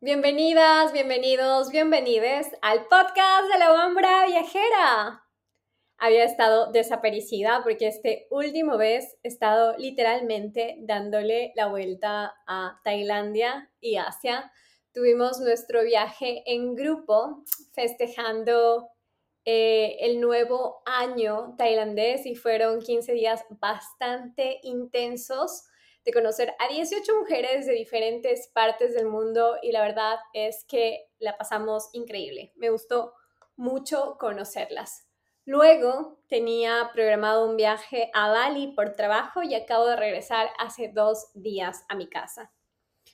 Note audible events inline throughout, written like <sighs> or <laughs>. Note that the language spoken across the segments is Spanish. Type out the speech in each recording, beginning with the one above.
Bienvenidas, bienvenidos, bienvenides al podcast de la Hombra Viajera. Había estado desaparecida porque este último vez he estado literalmente dándole la vuelta a Tailandia y Asia. Tuvimos nuestro viaje en grupo festejando eh, el nuevo año tailandés y fueron 15 días bastante intensos conocer a 18 mujeres de diferentes partes del mundo y la verdad es que la pasamos increíble. Me gustó mucho conocerlas. Luego tenía programado un viaje a Bali por trabajo y acabo de regresar hace dos días a mi casa.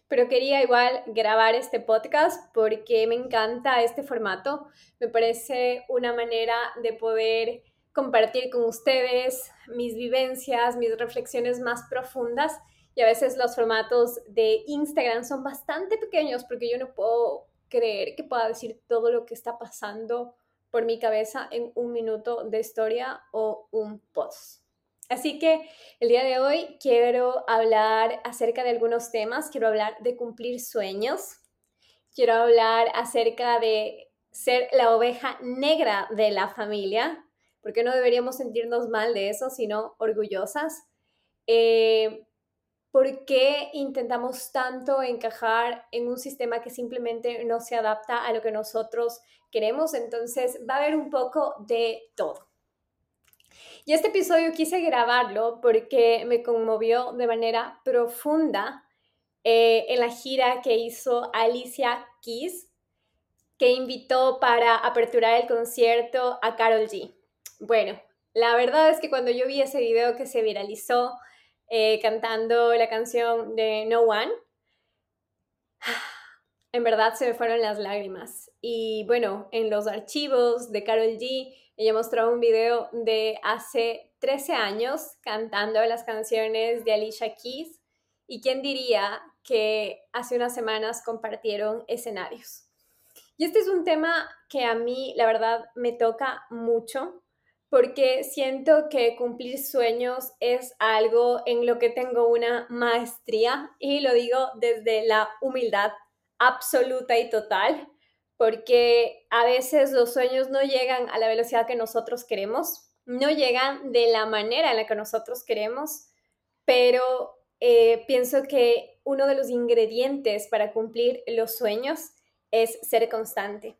Pero quería igual grabar este podcast porque me encanta este formato. Me parece una manera de poder compartir con ustedes mis vivencias, mis reflexiones más profundas y a veces los formatos de Instagram son bastante pequeños porque yo no puedo creer que pueda decir todo lo que está pasando por mi cabeza en un minuto de historia o un post. Así que el día de hoy quiero hablar acerca de algunos temas, quiero hablar de cumplir sueños, quiero hablar acerca de ser la oveja negra de la familia, porque no deberíamos sentirnos mal de eso, sino orgullosas. Eh, ¿Por qué intentamos tanto encajar en un sistema que simplemente no se adapta a lo que nosotros queremos? Entonces va a haber un poco de todo. Y este episodio quise grabarlo porque me conmovió de manera profunda eh, en la gira que hizo Alicia Keys, que invitó para aperturar el concierto a Carol G. Bueno, la verdad es que cuando yo vi ese video que se viralizó, eh, cantando la canción de No One, <sighs> en verdad se me fueron las lágrimas. Y bueno, en los archivos de Carol G, ella mostró un video de hace 13 años cantando las canciones de Alicia Keys. ¿Y quién diría que hace unas semanas compartieron escenarios? Y este es un tema que a mí, la verdad, me toca mucho porque siento que cumplir sueños es algo en lo que tengo una maestría y lo digo desde la humildad absoluta y total, porque a veces los sueños no llegan a la velocidad que nosotros queremos, no llegan de la manera en la que nosotros queremos, pero eh, pienso que uno de los ingredientes para cumplir los sueños es ser constante.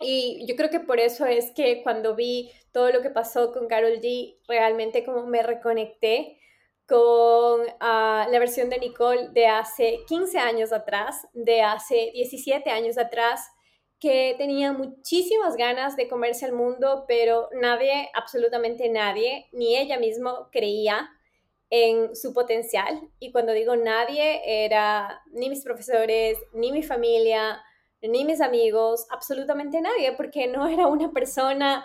Y yo creo que por eso es que cuando vi todo lo que pasó con Carol G, realmente como me reconecté con ah, la versión de Nicole de hace 15 años atrás, de hace 17 años atrás, que tenía muchísimas ganas de comerse al mundo, pero nadie, absolutamente nadie, ni ella misma creía en su potencial. Y cuando digo nadie, era ni mis profesores, ni mi familia, ni mis amigos, absolutamente nadie, porque no era una persona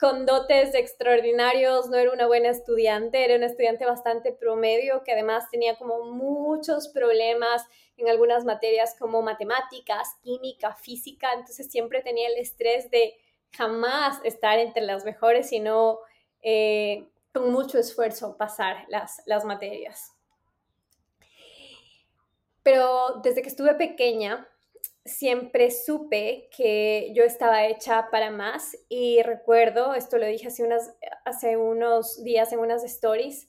con dotes extraordinarios, no era una buena estudiante, era una estudiante bastante promedio que además tenía como muchos problemas en algunas materias como matemáticas, química, física, entonces siempre tenía el estrés de jamás estar entre las mejores, sino eh, con mucho esfuerzo pasar las, las materias. Pero desde que estuve pequeña, siempre supe que yo estaba hecha para más y recuerdo, esto lo dije hace, unas, hace unos días en unas stories,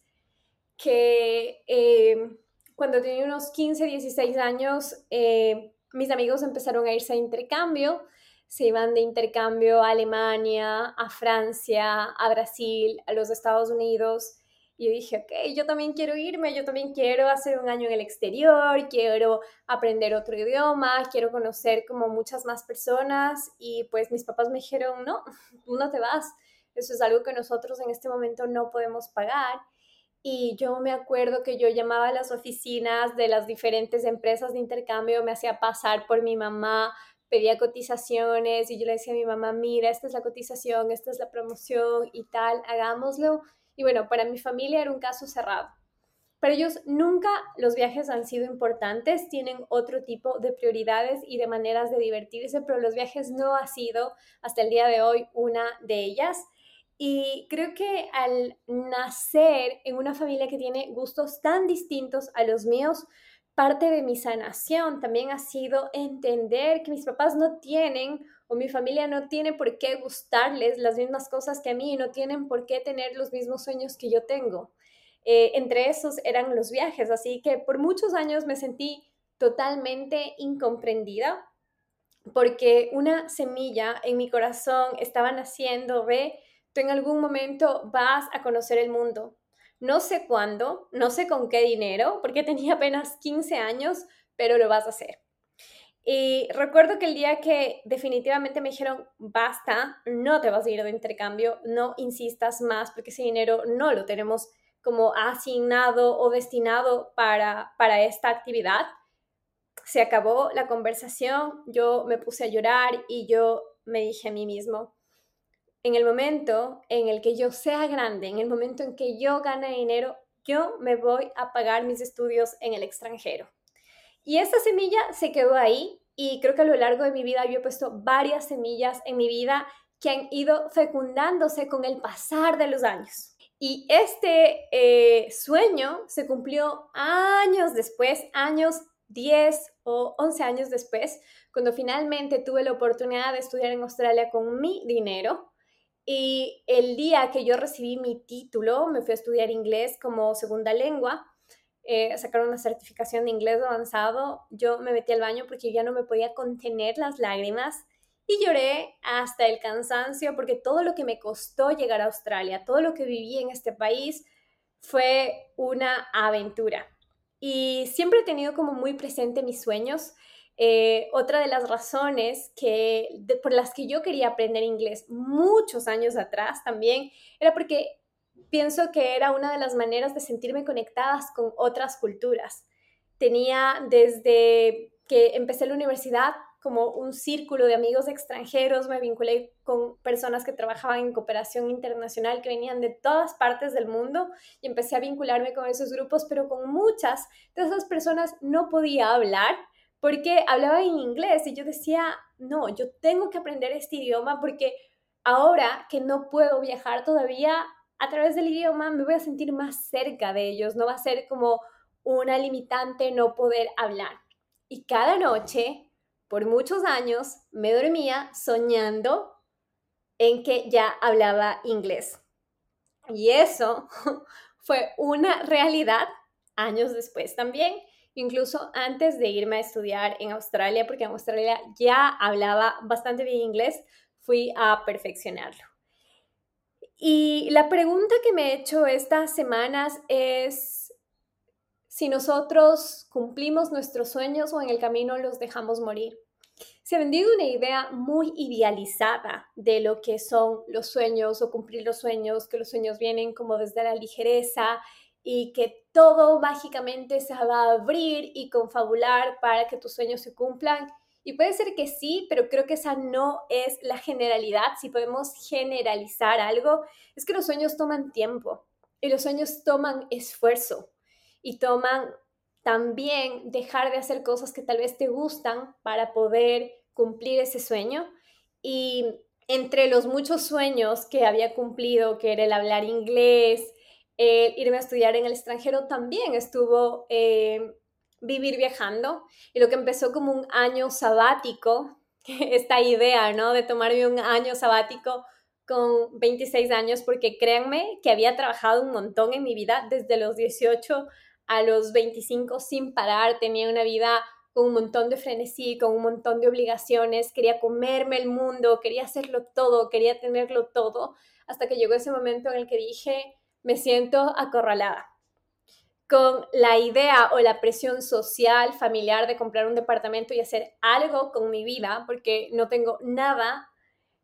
que eh, cuando tenía unos 15, 16 años, eh, mis amigos empezaron a irse a intercambio, se iban de intercambio a Alemania, a Francia, a Brasil, a los Estados Unidos y dije, ok, yo también quiero irme, yo también quiero hacer un año en el exterior, quiero aprender otro idioma, quiero conocer como muchas más personas. Y pues mis papás me dijeron, no, tú no te vas. Eso es algo que nosotros en este momento no podemos pagar. Y yo me acuerdo que yo llamaba a las oficinas de las diferentes empresas de intercambio, me hacía pasar por mi mamá, pedía cotizaciones y yo le decía a mi mamá, mira, esta es la cotización, esta es la promoción y tal, hagámoslo. Y bueno, para mi familia era un caso cerrado. Para ellos nunca los viajes han sido importantes, tienen otro tipo de prioridades y de maneras de divertirse, pero los viajes no ha sido hasta el día de hoy una de ellas. Y creo que al nacer en una familia que tiene gustos tan distintos a los míos, parte de mi sanación también ha sido entender que mis papás no tienen o mi familia no tiene por qué gustarles las mismas cosas que a mí y no tienen por qué tener los mismos sueños que yo tengo. Eh, entre esos eran los viajes, así que por muchos años me sentí totalmente incomprendida porque una semilla en mi corazón estaba naciendo, ve, tú en algún momento vas a conocer el mundo. No sé cuándo, no sé con qué dinero, porque tenía apenas 15 años, pero lo vas a hacer. Y recuerdo que el día que definitivamente me dijeron, basta, no te vas a ir de intercambio, no insistas más, porque ese dinero no lo tenemos como asignado o destinado para, para esta actividad. Se acabó la conversación, yo me puse a llorar y yo me dije a mí mismo, en el momento en el que yo sea grande, en el momento en que yo gane dinero, yo me voy a pagar mis estudios en el extranjero. Y esta semilla se quedó ahí y creo que a lo largo de mi vida yo he puesto varias semillas en mi vida que han ido fecundándose con el pasar de los años. Y este eh, sueño se cumplió años después, años 10 o 11 años después, cuando finalmente tuve la oportunidad de estudiar en Australia con mi dinero y el día que yo recibí mi título, me fui a estudiar inglés como segunda lengua, eh, sacar una certificación de inglés avanzado, yo me metí al baño porque ya no me podía contener las lágrimas y lloré hasta el cansancio porque todo lo que me costó llegar a Australia, todo lo que viví en este país fue una aventura. Y siempre he tenido como muy presente mis sueños. Eh, otra de las razones que, por las que yo quería aprender inglés muchos años atrás también era porque pienso que era una de las maneras de sentirme conectadas con otras culturas. Tenía desde que empecé la universidad como un círculo de amigos extranjeros, me vinculé con personas que trabajaban en cooperación internacional que venían de todas partes del mundo y empecé a vincularme con esos grupos, pero con muchas de esas personas no podía hablar porque hablaba en inglés y yo decía, no, yo tengo que aprender este idioma porque ahora que no puedo viajar todavía a través del idioma me voy a sentir más cerca de ellos, no va a ser como una limitante no poder hablar. Y cada noche, por muchos años, me dormía soñando en que ya hablaba inglés. Y eso <laughs> fue una realidad años después también incluso antes de irme a estudiar en Australia, porque en Australia ya hablaba bastante bien inglés, fui a perfeccionarlo. Y la pregunta que me he hecho estas semanas es si nosotros cumplimos nuestros sueños o en el camino los dejamos morir. Se ha vendido una idea muy idealizada de lo que son los sueños o cumplir los sueños, que los sueños vienen como desde la ligereza y que todo mágicamente se va a abrir y confabular para que tus sueños se cumplan. Y puede ser que sí, pero creo que esa no es la generalidad. Si podemos generalizar algo, es que los sueños toman tiempo y los sueños toman esfuerzo y toman también dejar de hacer cosas que tal vez te gustan para poder cumplir ese sueño. Y entre los muchos sueños que había cumplido, que era el hablar inglés, el irme a estudiar en el extranjero también estuvo eh, vivir viajando y lo que empezó como un año sabático, <laughs> esta idea, ¿no? De tomarme un año sabático con 26 años, porque créanme que había trabajado un montón en mi vida desde los 18 a los 25 sin parar, tenía una vida con un montón de frenesí, con un montón de obligaciones, quería comerme el mundo, quería hacerlo todo, quería tenerlo todo, hasta que llegó ese momento en el que dije, me siento acorralada con la idea o la presión social, familiar de comprar un departamento y hacer algo con mi vida, porque no tengo nada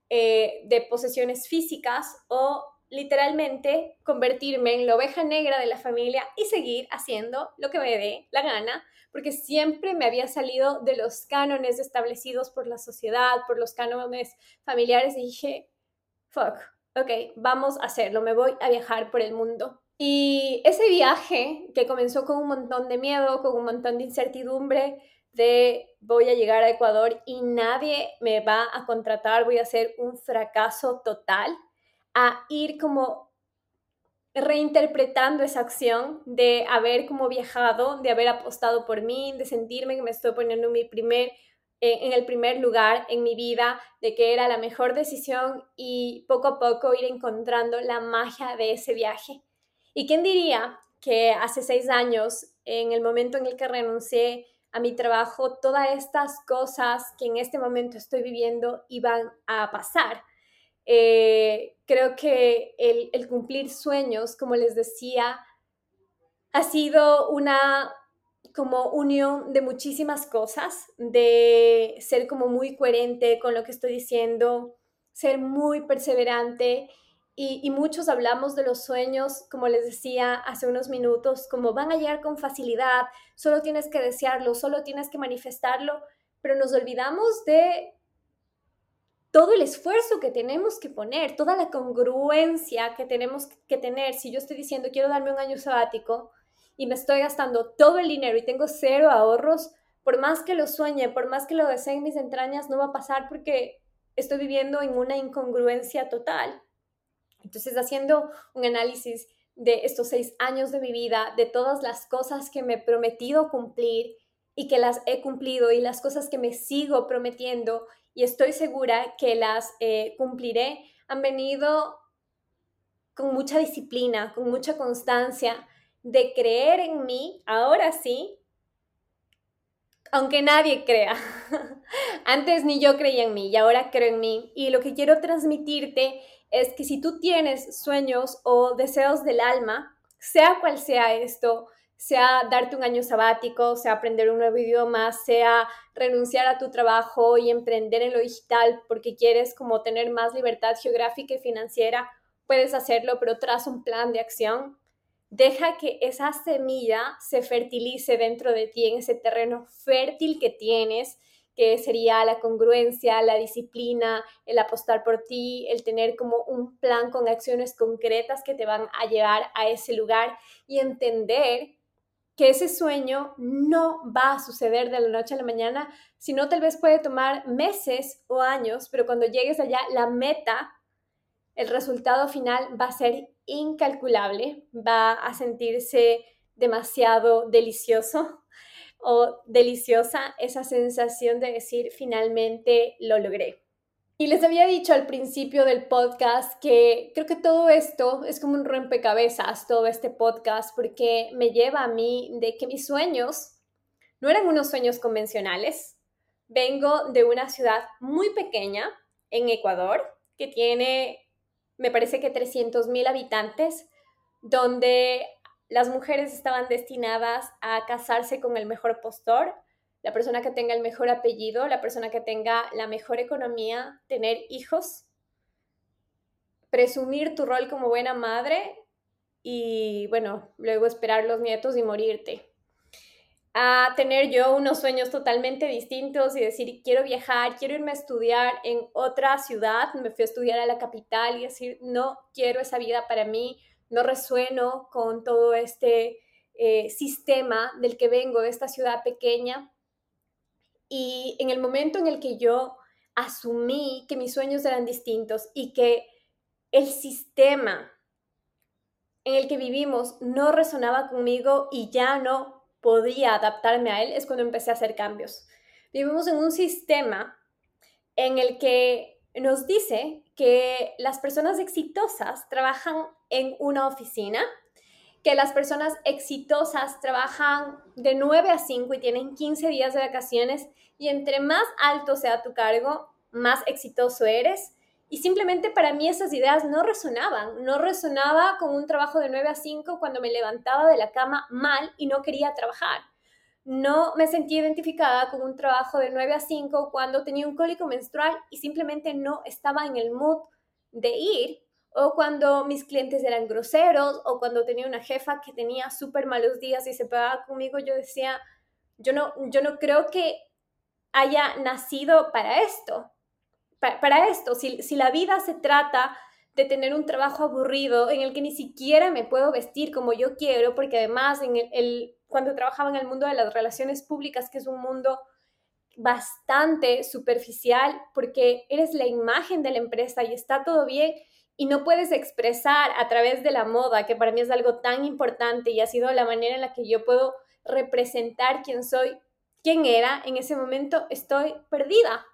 eh, de posesiones físicas o literalmente convertirme en la oveja negra de la familia y seguir haciendo lo que me dé la gana, porque siempre me había salido de los cánones establecidos por la sociedad, por los cánones familiares y dije, fuck, ok, vamos a hacerlo, me voy a viajar por el mundo. Y ese viaje que comenzó con un montón de miedo, con un montón de incertidumbre, de voy a llegar a Ecuador y nadie me va a contratar, voy a ser un fracaso total, a ir como reinterpretando esa acción de haber como viajado, de haber apostado por mí, de sentirme que me estoy poniendo en mi primer eh, en el primer lugar en mi vida, de que era la mejor decisión y poco a poco ir encontrando la magia de ese viaje. ¿Y quién diría que hace seis años, en el momento en el que renuncié a mi trabajo, todas estas cosas que en este momento estoy viviendo iban a pasar? Eh, creo que el, el cumplir sueños, como les decía, ha sido una como unión de muchísimas cosas, de ser como muy coherente con lo que estoy diciendo, ser muy perseverante y, muchos hablamos de los sueños, como les decía hace unos minutos, como van a llegar con facilidad, solo tienes que desearlo, solo tienes que manifestarlo, pero nos olvidamos de todo el esfuerzo que tenemos que poner, toda la congruencia que tenemos que tener. Si yo estoy diciendo quiero darme un año sabático, y me estoy gastando todo el dinero y tengo cero ahorros, por más que lo sueñe, por más que lo desee en mis entrañas, no va a pasar porque estoy viviendo en una incongruencia total. Entonces, haciendo un análisis de estos seis años de mi vida, de todas las cosas que me he prometido cumplir y que las he cumplido y las cosas que me sigo prometiendo y estoy segura que las eh, cumpliré, han venido con mucha disciplina, con mucha constancia, de creer en mí, ahora sí, aunque nadie crea. <laughs> Antes ni yo creía en mí y ahora creo en mí. Y lo que quiero transmitirte es que si tú tienes sueños o deseos del alma, sea cual sea esto, sea darte un año sabático, sea aprender un nuevo idioma, sea renunciar a tu trabajo y emprender en lo digital porque quieres como tener más libertad geográfica y financiera, puedes hacerlo, pero tras un plan de acción. Deja que esa semilla se fertilice dentro de ti, en ese terreno fértil que tienes, que sería la congruencia, la disciplina, el apostar por ti, el tener como un plan con acciones concretas que te van a llevar a ese lugar y entender que ese sueño no va a suceder de la noche a la mañana, sino tal vez puede tomar meses o años, pero cuando llegues allá, la meta, el resultado final va a ser incalculable, va a sentirse demasiado delicioso o deliciosa esa sensación de decir finalmente lo logré. Y les había dicho al principio del podcast que creo que todo esto es como un rompecabezas, todo este podcast, porque me lleva a mí de que mis sueños no eran unos sueños convencionales. Vengo de una ciudad muy pequeña en Ecuador que tiene me parece que 300.000 habitantes, donde las mujeres estaban destinadas a casarse con el mejor postor, la persona que tenga el mejor apellido, la persona que tenga la mejor economía, tener hijos, presumir tu rol como buena madre y, bueno, luego esperar los nietos y morirte. A tener yo unos sueños totalmente distintos y decir, quiero viajar, quiero irme a estudiar en otra ciudad, me fui a estudiar a la capital y decir, no quiero esa vida para mí, no resueno con todo este eh, sistema del que vengo, de esta ciudad pequeña. Y en el momento en el que yo asumí que mis sueños eran distintos y que el sistema en el que vivimos no resonaba conmigo y ya no podía adaptarme a él es cuando empecé a hacer cambios. Vivimos en un sistema en el que nos dice que las personas exitosas trabajan en una oficina, que las personas exitosas trabajan de 9 a 5 y tienen 15 días de vacaciones y entre más alto sea tu cargo, más exitoso eres y simplemente para mí esas ideas no resonaban, no resonaba con un trabajo de 9 a 5 cuando me levantaba de la cama mal y no quería trabajar. No me sentía identificada con un trabajo de 9 a 5 cuando tenía un cólico menstrual y simplemente no estaba en el mood de ir, o cuando mis clientes eran groseros, o cuando tenía una jefa que tenía súper malos días y se pegaba conmigo, yo decía, yo no, yo no creo que haya nacido para esto para, esto, si, la vida se trata de tener un trabajo aburrido en el que ni siquiera me puedo vestir como yo quiero, porque además en el, cuando trabajaba en el mundo de las relaciones públicas, que es un mundo bastante superficial, porque eres la imagen de la empresa y está todo bien, y no puedes expresar a través de la moda, que para mí es algo tan importante y ha sido la manera en la que yo puedo representar quién soy, quién era, en ese momento estoy perdida.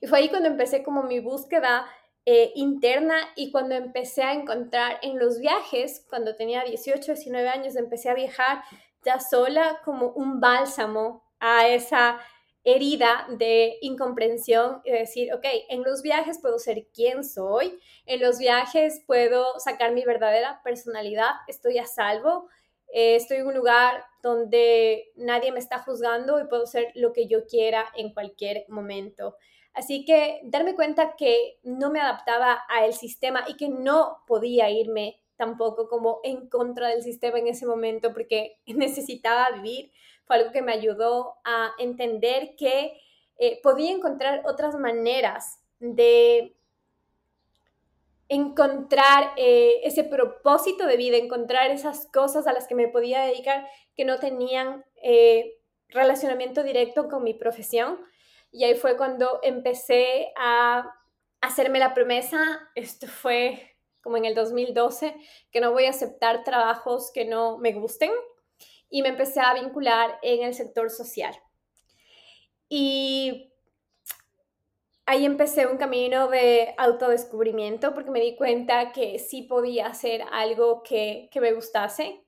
Y fue ahí cuando empecé como mi búsqueda eh, interna y cuando empecé a encontrar en los viajes, cuando tenía 18, 19 años, empecé a viajar ya sola como un bálsamo a esa herida de incomprensión y decir, ok, en los viajes puedo ser quien soy, en los viajes puedo sacar mi verdadera personalidad, estoy a salvo, eh, estoy en un lugar donde nadie me está juzgando y puedo ser lo que yo quiera en cualquier momento. Así que darme cuenta que no me adaptaba al sistema y que no podía irme tampoco como en contra del sistema en ese momento porque <laughs> necesitaba vivir, fue algo que me ayudó a entender que eh, podía encontrar otras maneras de encontrar eh, ese propósito de vida, encontrar esas cosas a las que me podía dedicar que no tenían eh, relacionamiento directo con mi profesión. Y ahí fue cuando empecé a hacerme la promesa, esto fue como en el 2012, que no voy a aceptar trabajos que no me gusten y me empecé a vincular en el sector social. Y ahí empecé un camino de autodescubrimiento porque me di cuenta que sí podía hacer algo que, que me gustase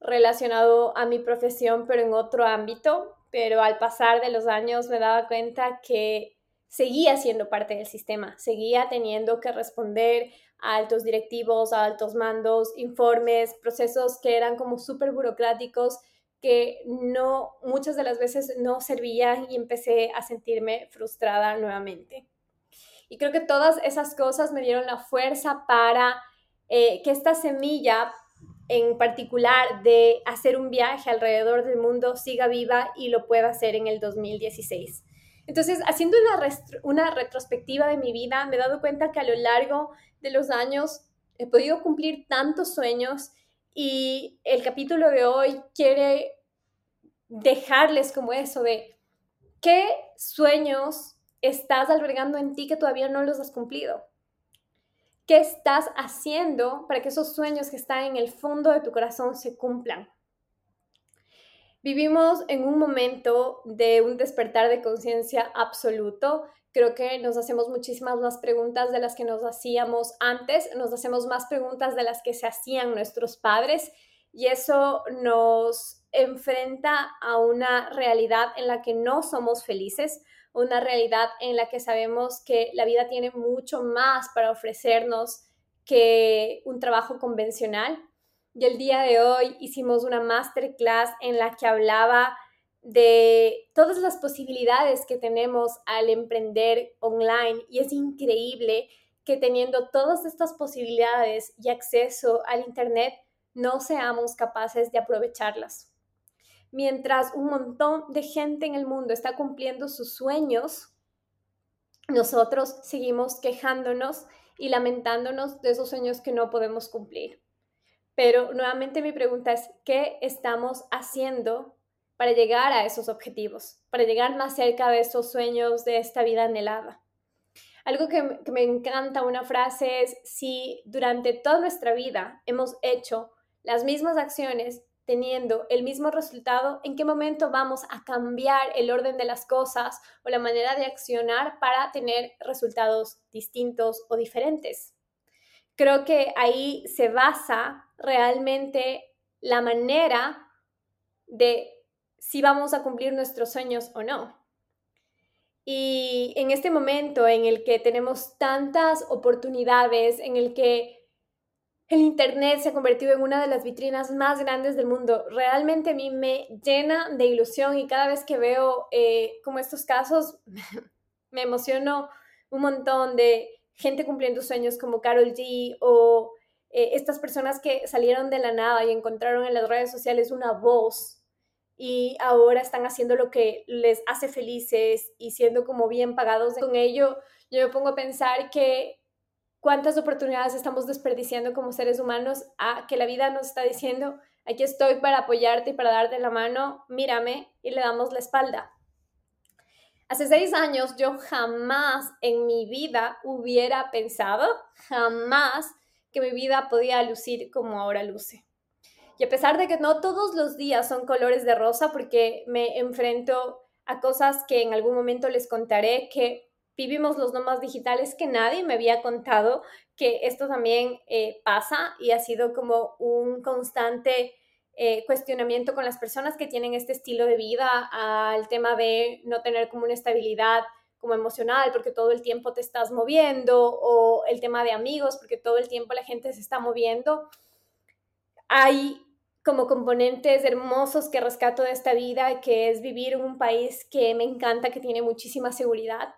relacionado a mi profesión, pero en otro ámbito. Pero al pasar de los años me daba cuenta que seguía siendo parte del sistema, seguía teniendo que responder a altos directivos, a altos mandos, informes, procesos que eran como súper burocráticos que no, muchas de las veces no servían y empecé a sentirme frustrada nuevamente. Y creo que todas esas cosas me dieron la fuerza para eh, que esta semilla en particular de hacer un viaje alrededor del mundo siga viva y lo pueda hacer en el 2016. Entonces, haciendo una, una retrospectiva de mi vida, me he dado cuenta que a lo largo de los años he podido cumplir tantos sueños y el capítulo de hoy quiere dejarles como eso de qué sueños estás albergando en ti que todavía no los has cumplido. ¿Qué estás haciendo para que esos sueños que están en el fondo de tu corazón se cumplan? Vivimos en un momento de un despertar de conciencia absoluto. Creo que nos hacemos muchísimas más preguntas de las que nos hacíamos antes, nos hacemos más preguntas de las que se hacían nuestros padres y eso nos enfrenta a una realidad en la que no somos felices, una realidad en la que sabemos que la vida tiene mucho más para ofrecernos que un trabajo convencional y el día de hoy hicimos una masterclass en la que hablaba de todas las posibilidades que tenemos al emprender online y es increíble que teniendo todas estas posibilidades y acceso al Internet no seamos capaces de aprovecharlas. Mientras un montón de gente en el mundo está cumpliendo sus sueños, nosotros seguimos quejándonos y lamentándonos de esos sueños que no podemos cumplir. Pero nuevamente mi pregunta es, ¿qué estamos haciendo para llegar a esos objetivos, para llegar más cerca de esos sueños, de esta vida anhelada? Algo que, me encanta, una frase es, si durante toda nuestra vida hemos hecho las mismas acciones teniendo el mismo resultado, ¿en qué momento vamos a cambiar el orden de las cosas o la manera de accionar para tener resultados distintos o diferentes? Creo que ahí se basa realmente la manera de si vamos a cumplir nuestros sueños o no. Y en este momento en el que tenemos tantas oportunidades, en el que el Internet se ha convertido en una de las vitrinas más grandes del mundo, realmente a mí me llena de ilusión y cada vez que veo eh, como estos casos <laughs> me emociono un montón de gente cumpliendo sueños como Carol G o eh, estas personas que salieron de la nada y encontraron en las redes sociales una voz y ahora están haciendo lo que les hace felices y siendo como bien pagados con ello, yo me pongo a pensar que cuántas oportunidades estamos desperdiciando como seres humanos a que la vida nos está diciendo, aquí estoy para apoyarte y para darte la mano, mírame y le damos la espalda. Hace seis años yo jamás en mi vida hubiera pensado, jamás que mi vida podía lucir como ahora luce. Y a pesar de que no todos los días son colores de rosa, porque me enfrento a cosas que en algún momento les contaré, que vivimos los nomás digitales que nadie me había contado, que esto también eh, pasa y ha sido como un constante eh, cuestionamiento con las personas que tienen este estilo de vida al tema de no tener como una estabilidad como emocional porque todo el tiempo te estás moviendo o el tema de amigos porque todo el tiempo la gente se está moviendo. Hay como componentes hermosos que rescato de esta vida, que es vivir en un país que me encanta, que tiene muchísima seguridad.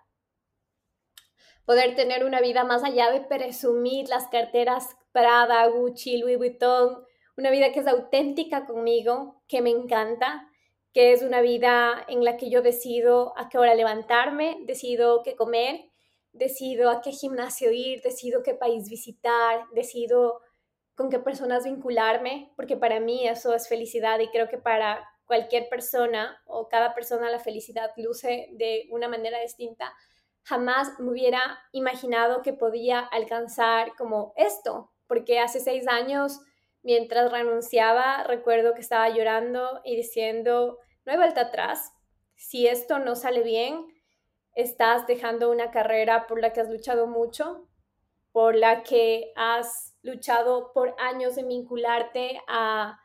Poder tener una vida más allá de presumir las carteras Prada, Gucci, Louis Vuitton, una vida que es auténtica conmigo, que me encanta, que es una vida en la que yo decido a qué hora levantarme, decido qué comer, decido a qué gimnasio ir, decido qué país visitar, decido con qué personas vincularme, porque para mí eso es felicidad y creo que para cualquier persona o cada persona la felicidad luce de una manera distinta. Jamás me hubiera imaginado que podía alcanzar como esto, porque hace seis años Mientras renunciaba, recuerdo que estaba llorando y diciendo, no hay vuelta atrás. Si esto no sale bien, estás dejando una carrera por la que has luchado mucho, por la que has luchado por años en vincularte a,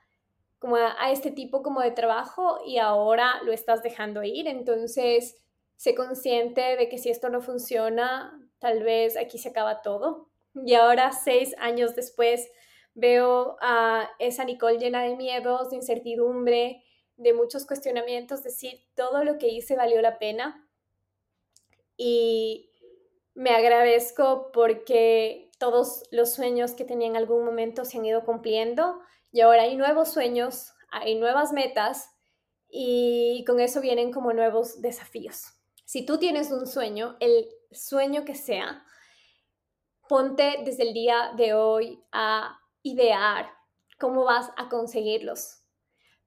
como a, este tipo como de trabajo y ahora lo estás dejando ir. Entonces, sé consciente de que si esto no funciona, tal vez aquí se acaba todo. Y ahora, seis años después, Veo a esa Nicole llena de miedos, de incertidumbre, de muchos cuestionamientos, decir, todo lo que hice valió la pena. Y me agradezco porque todos los sueños que tenía en algún momento se han ido cumpliendo y ahora hay nuevos sueños, hay nuevas metas y con eso vienen como nuevos desafíos. Si tú tienes un sueño, el sueño que sea, ponte desde el día de hoy a idear cómo vas a conseguirlos.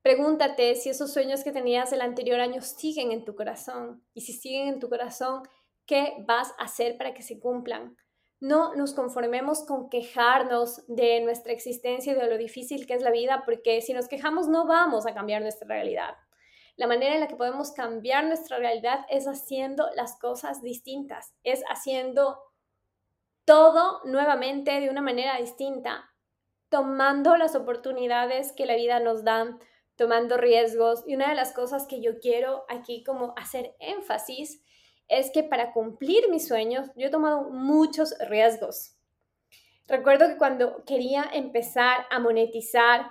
Pregúntate si esos sueños que tenías el anterior año siguen en tu corazón y si siguen en tu corazón, ¿qué vas a hacer para que se cumplan? No nos conformemos con quejarnos de nuestra existencia y de lo difícil que es la vida, porque si nos quejamos no vamos a cambiar nuestra realidad. La manera en la que podemos cambiar nuestra realidad es haciendo las cosas distintas, es haciendo todo nuevamente de una manera distinta, tomando las oportunidades que la vida nos da, tomando riesgos. Y una de las cosas que yo quiero aquí como hacer énfasis es que para cumplir mis sueños yo he tomado muchos riesgos. Recuerdo que cuando quería empezar a monetizar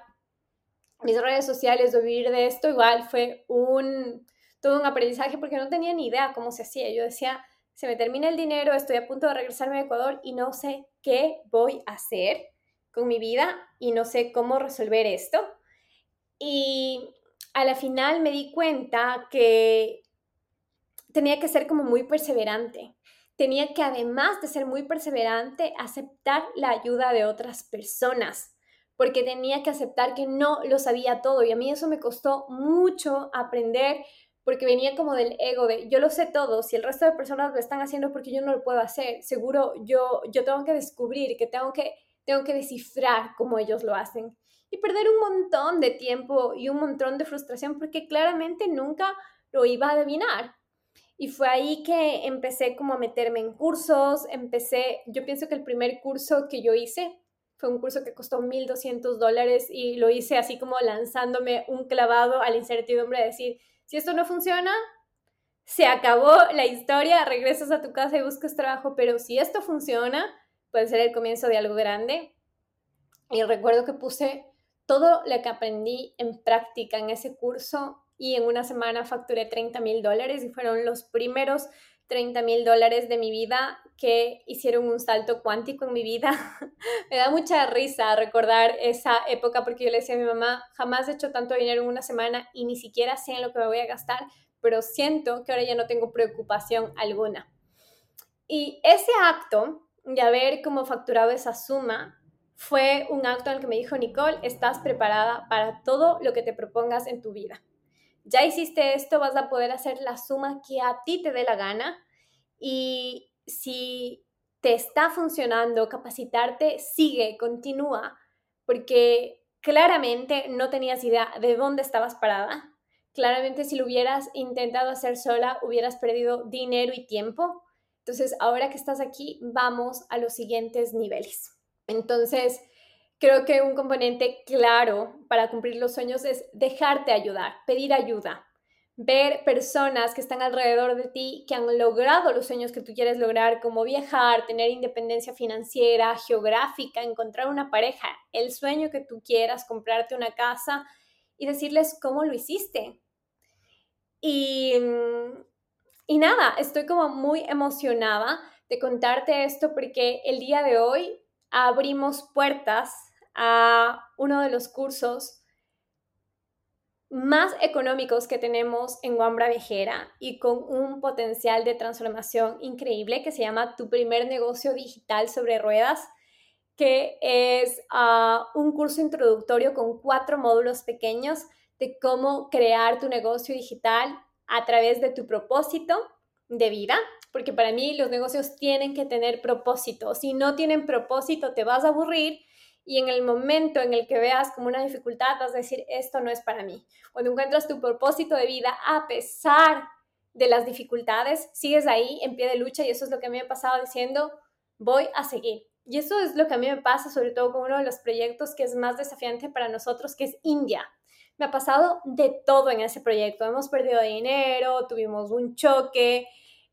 mis redes sociales o vivir de esto, igual fue un, todo un aprendizaje porque no tenía ni idea cómo se hacía. Yo decía, se me termina el dinero, estoy a punto de regresarme a Ecuador y no sé qué voy a hacer con mi vida y no sé cómo resolver esto. Y a la final me di cuenta que tenía que ser como muy perseverante. Tenía que además de ser muy perseverante, aceptar la ayuda de otras personas, porque tenía que aceptar que no lo sabía todo. Y a mí eso me costó mucho aprender, porque venía como del ego de yo lo sé todo, si el resto de personas lo están haciendo porque yo no lo puedo hacer, seguro yo, yo tengo que descubrir, que tengo que tengo que descifrar cómo ellos lo hacen y perder un montón de tiempo y un montón de frustración porque claramente nunca lo iba a adivinar. Y fue ahí que empecé como a meterme en cursos, empecé, yo pienso que el primer curso que yo hice fue un curso que costó 1.200 dólares y lo hice así como lanzándome un clavado a la incertidumbre de decir, si esto no funciona, se acabó la historia, regresas a tu casa y buscas trabajo, pero si esto funciona, puede ser el comienzo de algo grande. Y recuerdo que puse todo lo que aprendí en práctica en ese curso y en una semana facturé 30 mil dólares y fueron los primeros 30 mil dólares de mi vida que hicieron un salto cuántico en mi vida. <laughs> Me da mucha risa recordar esa época porque yo le decía a mi mamá, jamás he hecho tanto dinero en una semana y ni siquiera sé en lo que me voy a gastar, pero siento que ahora ya no tengo preocupación alguna. Y ese acto y haber como facturado esa suma fue un acto en el que me dijo, Nicole, estás preparada para todo lo que te propongas en tu vida. Ya hiciste esto, vas a poder hacer la suma que a ti te dé la gana y si te está funcionando capacitarte, sigue, continúa, porque claramente no tenías idea de dónde estabas parada. Claramente si lo hubieras intentado hacer sola, hubieras perdido dinero y tiempo. Entonces, ahora que estás aquí, vamos a los siguientes niveles. Entonces, creo que un componente claro para cumplir los sueños es dejarte ayudar, pedir ayuda, ver personas que están alrededor de ti que han logrado los sueños que tú quieres lograr, como viajar, tener independencia financiera, geográfica, encontrar una pareja, el sueño que tú quieras, comprarte una casa y decirles cómo lo hiciste. Y, y nada, estoy como muy emocionada de contarte esto porque el día de hoy abrimos puertas a uno de los cursos más económicos que tenemos en Wambra Viajera y con un potencial de transformación increíble que se llama Tu primer negocio digital sobre ruedas, que es ah, un curso introductorio con cuatro módulos pequeños de cómo crear tu negocio digital a través de tu propósito de vida, porque para mí los negocios tienen que tener propósito. Si no tienen propósito, te vas a aburrir y en el momento en el que veas como una dificultad vas a decir, esto no es para mí. Cuando encuentras tu propósito de vida a pesar de las dificultades, sigues ahí en pie de lucha y eso es lo que a mí me ha pasado diciendo, voy a seguir. Y eso es lo que a mí me pasa sobre todo con uno de los proyectos que es más desafiante para nosotros, que es India. Me ha pasado de todo en ese proyecto. Hemos perdido dinero, tuvimos un choque,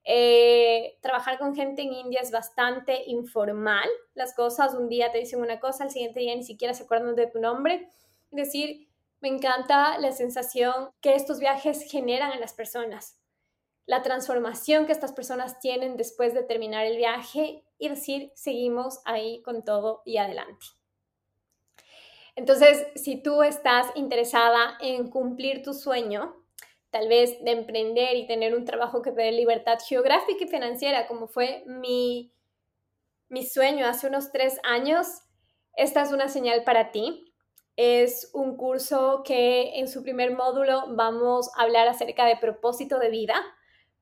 eh, trabajar con gente en India es bastante informal. Las cosas, un día te dicen una cosa, al siguiente día ni siquiera se acuerdan de tu nombre. Es decir, me encanta la sensación que estos viajes generan en las personas, la transformación que estas personas tienen después de terminar el viaje y decir, seguimos ahí con todo y adelante. Entonces, si tú estás interesada en cumplir tu sueño, tal vez de emprender y tener un trabajo que te dé libertad geográfica y financiera, como fue mi, mi sueño hace unos tres años, esta es una señal para ti. Es un curso que en su primer módulo vamos a hablar acerca de propósito de vida,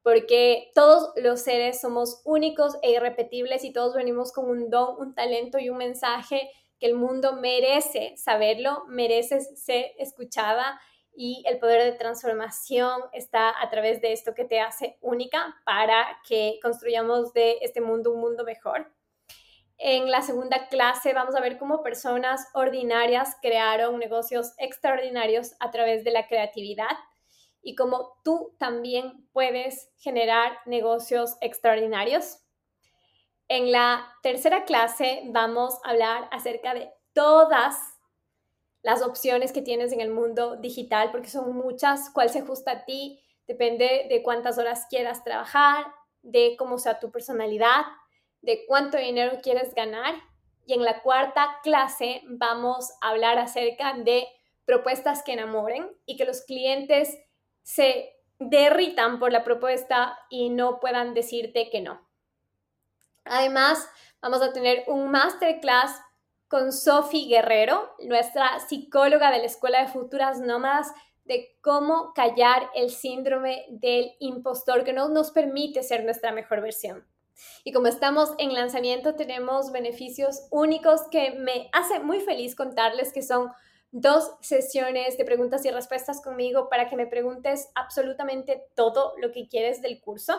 porque todos los seres somos únicos e irrepetibles y todos venimos con un don, un talento y un mensaje que el mundo merece saberlo, merece ser escuchada y el poder de transformación está a través de esto que te hace única para que construyamos de este mundo un mundo mejor. En la segunda clase vamos a ver cómo personas ordinarias crearon negocios extraordinarios a través de la creatividad y cómo tú también puedes generar negocios extraordinarios. En la tercera clase vamos a hablar acerca de todas las opciones que tienes en el mundo digital, porque son muchas, cuál se ajusta a ti, depende de cuántas horas quieras trabajar, de cómo sea tu personalidad, de cuánto dinero quieres ganar. Y en la cuarta clase vamos a hablar acerca de propuestas que enamoren y que los clientes se derritan por la propuesta y no puedan decirte que no. Además, vamos a tener un masterclass con Sofi Guerrero, nuestra psicóloga de la Escuela de Futuras Nómadas, de cómo callar el síndrome del impostor que no nos permite ser nuestra mejor versión. Y como estamos en lanzamiento, tenemos beneficios únicos que me hace muy feliz contarles que son dos sesiones de preguntas y respuestas conmigo para que me preguntes absolutamente todo lo que quieres del curso.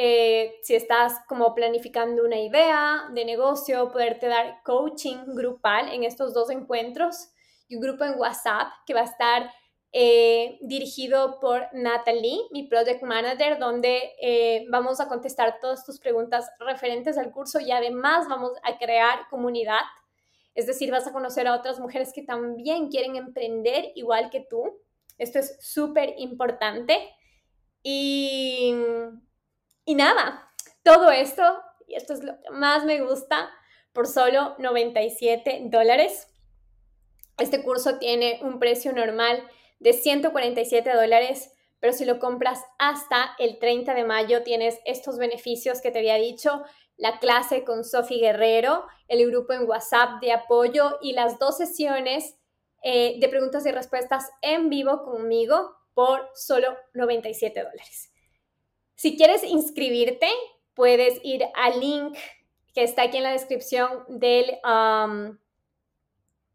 Eh, si estás como planificando una idea de negocio, poderte dar coaching grupal en estos dos encuentros y un grupo en WhatsApp que va a estar eh, dirigido por Natalie, mi project manager, donde eh, vamos a contestar todas tus preguntas referentes al curso y además vamos a crear comunidad. Es decir, vas a conocer a otras mujeres que también quieren emprender igual que tú. Esto es súper importante. Y y nada, todo esto, y esto es lo que más me gusta, por solo 97 dólares. Este curso tiene un precio normal de 147 dólares, pero si lo compras hasta el 30 de mayo tienes estos beneficios que te había dicho, la clase con Sofi Guerrero, el grupo en WhatsApp de apoyo y las dos sesiones eh, de preguntas y respuestas en vivo conmigo por solo 97 dólares. Si quieres inscribirte, puedes ir al link que está aquí en la descripción del,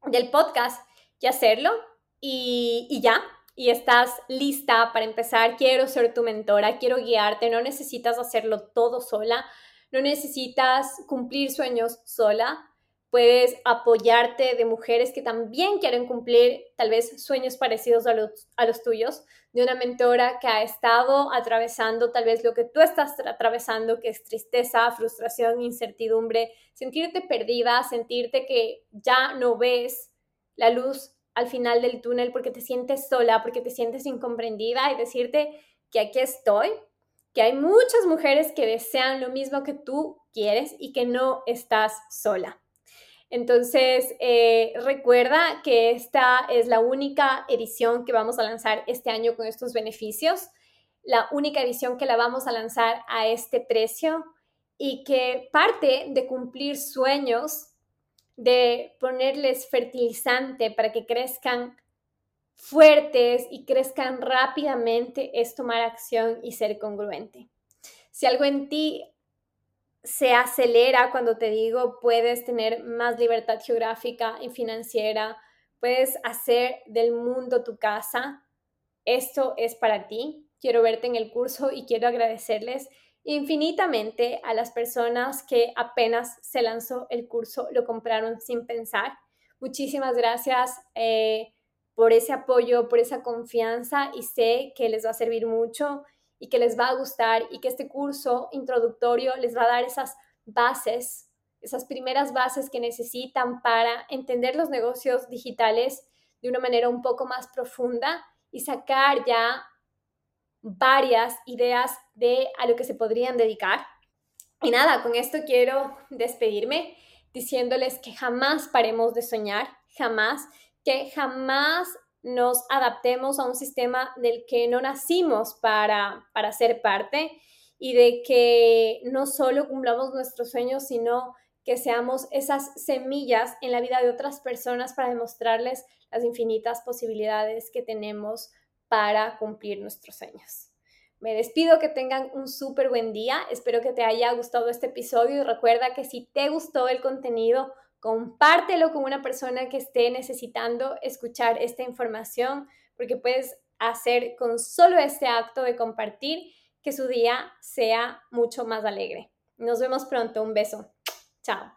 del podcast y hacerlo. Y ya, y estás lista para empezar, quiero ser tu mentora, quiero guiarte, no necesitas hacerlo todo sola, no necesitas cumplir sueños sola, puedes apoyarte de mujeres que también quieren cumplir tal vez sueños parecidos a los, a los tuyos, de una mentora que ha estado atravesando tal vez lo que tú estás atravesando, que es tristeza, frustración, incertidumbre, sentirte perdida, sentirte que ya no ves la luz al final del túnel porque te sientes sola, porque te sientes incomprendida y decirte que aquí estoy, que hay muchas mujeres que desean lo mismo que tú quieres y que no estás sola. Entonces, eh, recuerda que esta es la única edición que vamos a lanzar este año con estos beneficios, la única edición que la vamos a lanzar a este precio y que parte de cumplir sueños de ponerles fertilizante para que crezcan fuertes y crezcan rápidamente es tomar acción y ser congruente. Si algo en ti se acelera cuando te digo puedes tener más libertad geográfica y financiera, puedes hacer del mundo tu casa, esto es para ti. Quiero verte en el curso y quiero agradecerles infinitamente a las personas que apenas se lanzó el curso, lo compraron sin pensar. Muchísimas gracias eh, por ese apoyo, por esa confianza y sé que les va a servir mucho y que les va a gustar y que este curso introductorio les va a dar esas bases, esas primeras bases que necesitan para entender los negocios digitales de una manera un poco más profunda y sacar ya varias ideas de a lo que se podrían dedicar. Y nada, con esto quiero despedirme diciéndoles que jamás paremos de soñar, jamás, que jamás nos adaptemos a un sistema del que no nacimos para, para ser parte y de que no solo cumplamos nuestros sueños, sino que seamos esas semillas en la vida de otras personas para demostrarles las infinitas posibilidades que tenemos para cumplir nuestros sueños. Me despido, que tengan un súper buen día. Espero que te haya gustado este episodio y recuerda que si te gustó el contenido, compártelo con una persona que esté necesitando escuchar esta información, porque puedes hacer con solo este acto de compartir que su día sea mucho más alegre. Nos vemos pronto. Un beso. Chao.